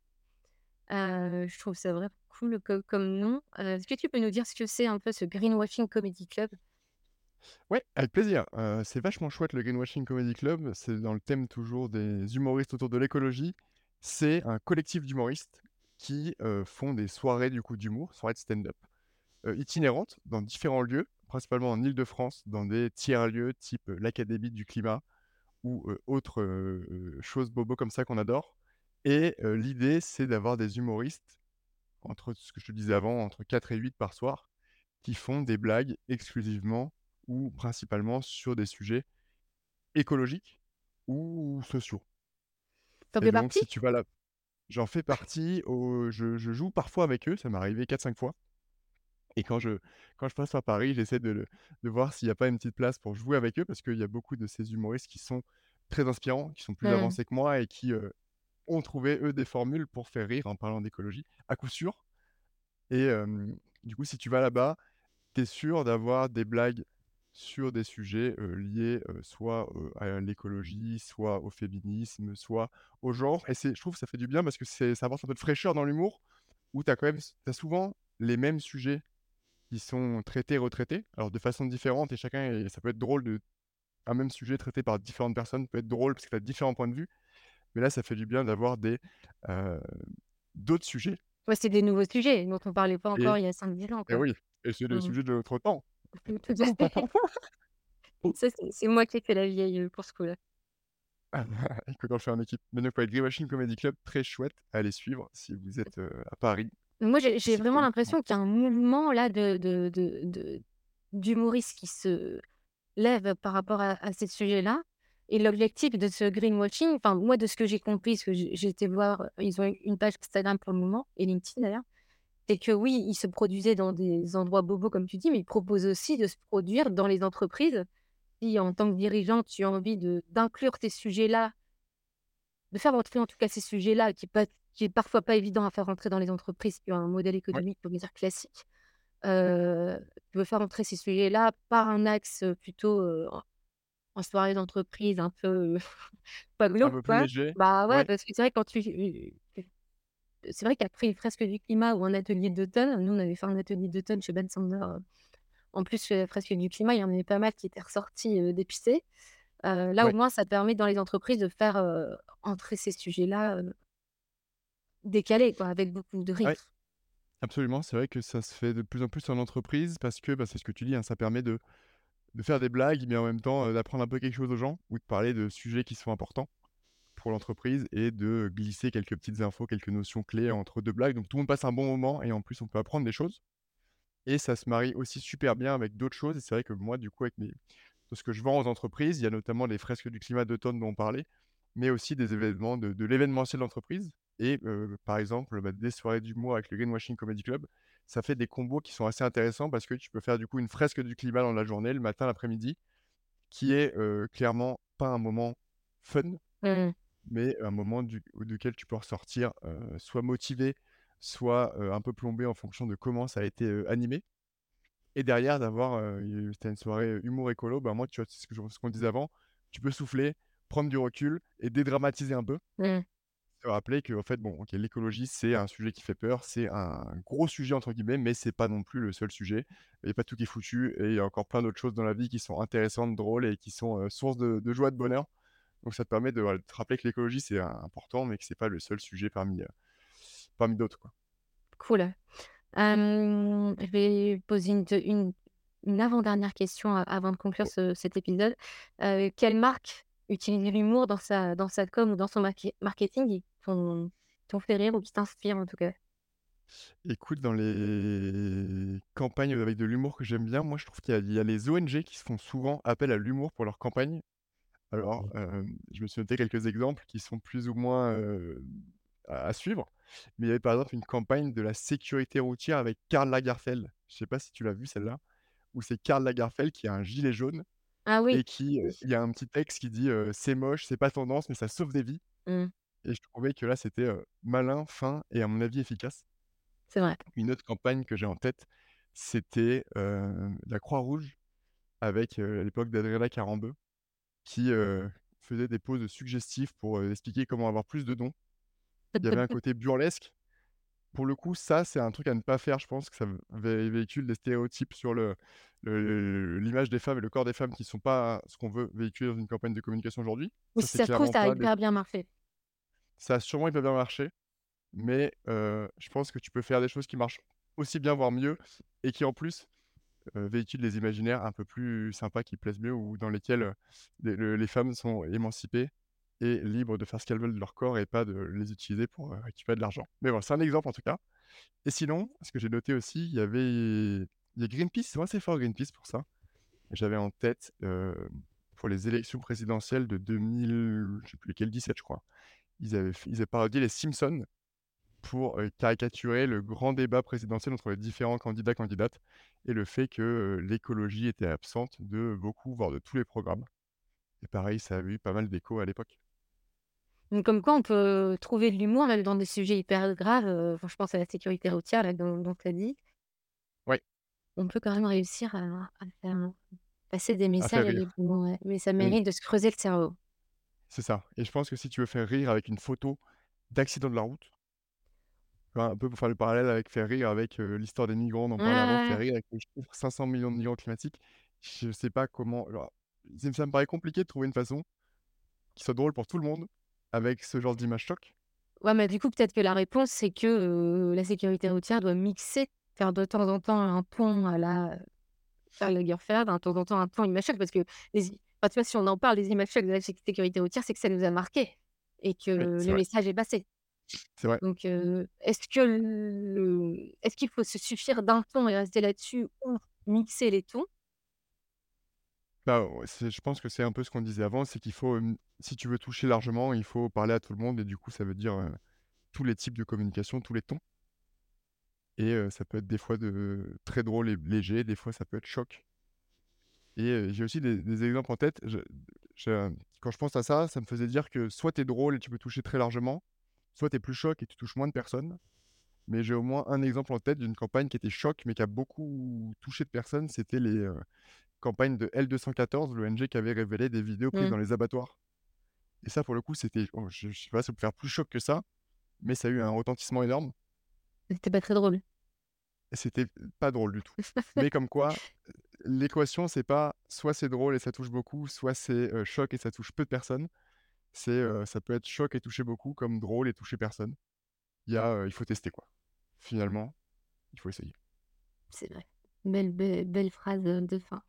Heu, je trouve ça vraiment cool co comme nom. Heu, est-ce que tu peux nous dire ce que c'est un peu ce Greenwashing Comedy Club? Ouais, avec plaisir, heu, c'est vachement chouette le Greenwashing Comedy Club, c'est dans le thème toujours des humoristes autour de l'écologie. C'est un collectif d'humoristes qui, heu, font des soirées du coup d'humour, soirées de stand-up, heu, itinérantes dans différents lieux, principalement en Île-de-France, dans des tiers-lieux type, l'Académie du climat ou, autres, choses bobo comme ça qu'on adore. Et l'idée, c'est d'avoir des humoristes, entre ce que je te disais avant, entre 4 et 8 par soir, qui font des blagues exclusivement ou principalement sur des sujets écologiques ou sociaux Tu en et fais partie? si tu vas là j'en fais partie au je je joue parfois avec eux, ça m'est arrivé 4-5 fois et quand je quand je passe par Paris, j'essaie de de voir s'il y a pas une petite place pour jouer avec eux parce qu'il y a beaucoup de ces humoristes qui sont très inspirants, qui sont plus Mmh. avancés que moi et qui, heu, ont trouvé, eux, des formules pour faire rire en parlant d'écologie, à coup sûr et hem, du coup, si tu vas là-bas, tu es sûr d'avoir des blagues sur des sujets, liés, soit, à l'écologie, soit au féminisme, soit au genre et c'est je trouve que ça fait du bien parce que c'est ça apporte un peu de fraîcheur dans l'humour où tu as quand même souvent les mêmes sujets qui sont traités, retraités, alors de façon différente et chacun ça peut être drôle de un même sujet traité par différentes personnes peut être drôle parce que tu as différents points de vue. Mais là, ça fait du bien d'avoir des, d'autres sujets Ouais, c'est des nouveaux sujets dont on parlait pas et encore il y a 5-10 ans, et oui et c'est des Mmh sujets de notre temps. Tout à fait. Ça, c'est c'est moi qui ai fait la vieille, heu, pour ce coup-là. Et que quand je fais en équipe. Mais donc ouais, Greenwashing Comedy Club, très chouette à aller suivre si vous êtes, heu, à Paris. Moi, j'ai j'ai C'est vraiment l'impression qu'il y a un mouvement là de de de de d'humoristes qui se lèvent par rapport à à ces sujets-là et l'objectif de ce greenwashing, enfin moi de ce que j'ai compris, parce que j'ai j'ai été voir, heu, ils ont une page Instagram pour le moment et LinkedIn d'ailleurs, c'est que oui, ils se produisaient dans des endroits bobos comme tu dis, mais ils proposent aussi de se produire dans les entreprises. Si en tant que dirigeant, tu as envie d'inclure ces sujets-là, de faire rentrer en tout cas ces sujets-là qui qui est parfois pas évident à faire rentrer dans les entreprises qui ont un modèle économique, on va dire classique. Heu, tu veux faire entrer ces sujets-là par un axe, heu, plutôt, heu, en soirée d'entreprise un peu, pas glauque. Bah, ouais, Ouais, parce que c'est vrai quand tu c'est vrai qu'après une fresque du climat ou un atelier d'automne, nous on avait fait un atelier d'automne chez Ben Sander, heu, en plus, fresque du climat, il y en avait pas mal qui étaient ressortis, heu, d'épicés. Heu, là au moins ça permet dans les entreprises de faire, entrer ces sujets-là, décalés quoi, avec beaucoup de ouais, rire. absolument. C'est vrai que ça se fait de plus en plus en entreprise parce que, bah, c'est ce que tu dis, hein, ça permet de de faire des blagues, mais en même temps, d'apprendre un peu quelque chose aux gens ou de parler de sujets qui sont importants pour l'entreprise et de glisser quelques petites infos, quelques notions clés entre 2 blagues. Donc tout le monde passe un bon moment et en plus on peut apprendre des choses. Et ça se marie aussi super bien avec d'autres choses. Et c'est vrai que moi, du coup, avec mes ce que je vends aux entreprises, il y a notamment les fresques du climat d'automne dont on parlait, mais aussi des événements de de l'événementiel d'entreprise. Et heu, par exemple, bah, des soirées d'humour avec le Greenwashing Comedy Club. Ça fait des combos qui sont assez intéressants parce que tu peux faire, du coup, une fresque du climat dans la journée, le matin, l'après-midi, qui est, heu, clairement pas un moment fun, Mmh mais un moment du duquel tu peux ressortir, soit motivé, soit, un peu plombé en fonction de comment ça a été, animé. Et derrière d'avoir, une soirée humour écolo, bah, moi, tu vois, c'est ce que qu'on disait avant, tu peux souffler, prendre du recul et dédramatiser un peu. mh. Se rappeler qu'en fait, bon, l'écologie, c'est un sujet qui fait peur, c'est un «gros sujet» entre guillemets, mais c'est pas non plus le seul sujet. Il y a pas tout qui est foutu et il y a encore plein d'autres choses dans la vie qui sont intéressantes, drôles et qui sont, source de de joie, de bonheur. Donc ça te permet de, voilà, de te rappeler que l'écologie, c'est, important, mais que c'est pas le seul sujet parmi, heu, parmi d'autres, quoi. Cool. Je vais poser une une une avant-dernière question a avant de conclure ce cet épisode. Quelle marque utilise l'humour dans sa dans sa com ou dans son marketing et qui t'ont t'ont fait rire ou qui t'inspirent en tout cas? Écoute, dans les campagnes avec de l'humour que j'aime bien, moi je trouve qu'il y a il y a les ONG qui se font souvent appel à l'humour pour leurs campagnes. Alors, hem, je me suis noté quelques exemples qui sont plus ou moins, à à suivre. Mais il y avait par exemple une campagne de la sécurité routière avec Karl Lagerfeld. Je sais pas si tu l'as vue celle-là? Où c'est Karl Lagerfeld qui a un gilet jaune Ah oui, et qui, il y a un petit texte qui dit, «C'est moche, c'est pas tendance, mais ça sauve des vies» Mmh, et je trouvais que là c'était, malin, fin et à mon avis efficace. c'est vrai. Une autre campagne que j'ai en tête, c'était, la Croix-Rouge avec, à l'époque d'Adriana Karembeu qui, faisait des pauses suggestives pour, expliquer comment avoir plus de dons. Il y avait un côté burlesque. Pour le coup, ça, c'est un truc à ne pas faire, je pense que ça vé véhicule des stéréotypes sur le le l'image des femmes et le corps des femmes qui sont pas ce qu'on veut véhiculer dans une campagne de communication aujourd'hui. Ou Ça, si ça se trouve, ça a des hyper bien marché. ça a sûrement hyper bien marché, mais je pense que tu peux faire des choses qui marchent aussi bien, voire mieux et qui en plus heu, véhiculent des imaginaires un peu plus sympas qui plaisent mieux ou dans lesquels, heu, les le les femmes sont émancipées et libres de faire ce qu'elles veulent de leur corps et pas de les utiliser pour, heu, récupérer de l'argent. Mais voilà, c'est un exemple en tout cas. Et sinon, ce que j'ai noté aussi, il y avait il Greenpeace, sont assez forts Greenpeace pour ça. J'avais en tête, pour les élections présidentielles de 2000, je sais plus lesquelles, 17 je crois. Ils avaient ils avaient parodié les Simpsons pour, caricaturer le grand débat présidentiel entre les différents candidats, candidates et le fait que, l'écologie était absente de beaucoup, voire de tous les programmes et pareil, ça avait eu pas mal d'écho à l'époque. Donc comme quoi on peut trouver de l'humour même dans des sujets hyper graves, enfin je pense à la sécurité routière là dont dont tu as dit. Ouais, On peut quand même réussir à à faire passer des messages ouais, mais ça mérite de se creuser le cerveau. c'est ça et je pense que si tu veux faire rire avec une photo d'accident de la route, un peu pour faire le parallèle avec faire rire avec, l'histoire des migrants on Ouais, parlait avant, faire ouais. rire avec le chiffre 500 000 000 de migrants climatiques, je sais pas comment alors ça me paraît compliqué de trouver une façon qui soit drôle pour tout le monde avec ce genre d'image choc. Ouais, mais du coup, peut-être que la réponse, c'est que, la sécurité routière doit mixer, faire de temps en temps un pont à la Karl Lagerfeld, de temps en temps un pont image choc parce que les enfin, tu vois, si on en parle des images chocs de la sé sécurité routière, c'est que ça nous a marqués et que Oui, le vrai. message est passé. C'est vrai. Donc, est-ce que le est-ce qu'il faut se suffire d'un ton et rester là-dessus ou mixer les tons? Bah, c'est je pense que c'est un peu ce qu'on disait avant, c'est qu'il faut, si tu veux toucher largement, il faut parler à tout le monde et du coup, ça veut dire, tous les types de communication, tous les tons et ça peut être des fois de très drôle et léger, des fois ça peut être choc et j'ai aussi des des exemples en tête. Je je quand je pense à ça, ça me faisait dire que soit tu es drôle et tu peux toucher très largement, soit tu es plus choc et tu touches moins de personnes. Mais j'ai au moins un exemple en tête d'une campagne qui était choc, mais qui a beaucoup touché de personnes. C'était les, heu, campagnes de L214, l'ONG qui avait révélé des vidéos prises Mmh. dans les abattoirs et ça, pour le coup, c'était oh, je je sais pas, ça peut faire plus choc que ça, mais ça a eu un retentissement énorme C'était pas très drôle. c'était pas drôle du tout. Mais comme quoi, l'équation, c'est pas soit c'est drôle et ça touche beaucoup, soit c'est, heu, choc et ça touche peu de personnes. C'est, ça peut être choc et toucher beaucoup comme drôle et toucher personne. Il y a, heu, il faut tester quoi. Finalement, il faut essayer. C'est vrai. Belle belle belle phrase, de fin.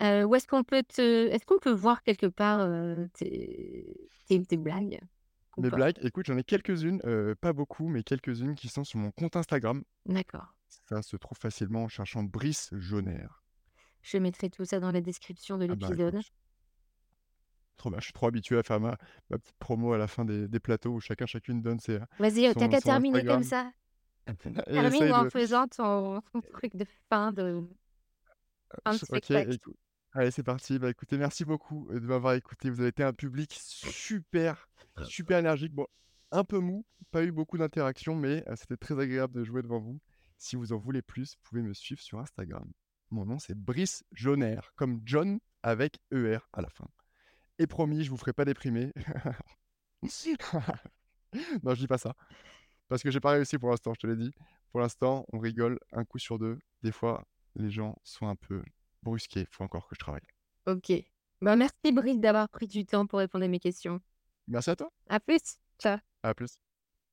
Où est-ce qu'on peut te est-ce qu'on peut voir quelque part, tes tes tes blagues Mes blagues, écoute, j'en ai quelques-unes, pas beaucoup, mais quelques-unes qui sont sur mon compte Instagram. D'accord. Ça se trouve facilement en cherchant Brice Jauner. Je mettrai tout ça dans la description de Ah bah, l'épisode. Trop bien, je suis trop habitué à faire ma ma petite promo à la fin des des plateaux où chacun chacune donne ses, Vas-y, tu son qu'à terminer comme ça. Termine en de faisant ton truc de fin de fin de spectacle. allez, c'est parti. Bah, écoutez, merci beaucoup, heu, de m'avoir écouté. Vous avez été un public super, super énergique. Bon, un peu mou, pas eu beaucoup d'interactions, mais heu, c'était très agréable de jouer devant vous. Si vous en voulez plus, vous pouvez me suivre sur Instagram. Mon nom, c'est Brice Jauner, comme John avec ER à la fin. Et promis, je vous ferai pas déprimer. Non, je dis pas ça, parce que j'ai pas réussi pour l'instant, je te l'ai dit. Pour l'instant, on rigole un coup sur 2. Des fois, les gens sont un peu brusqués, faut encore que je travaille. OK. Bah, merci Brice d'avoir pris du temps pour répondre à mes questions. Merci à toi, À plus. Ciao. à plus.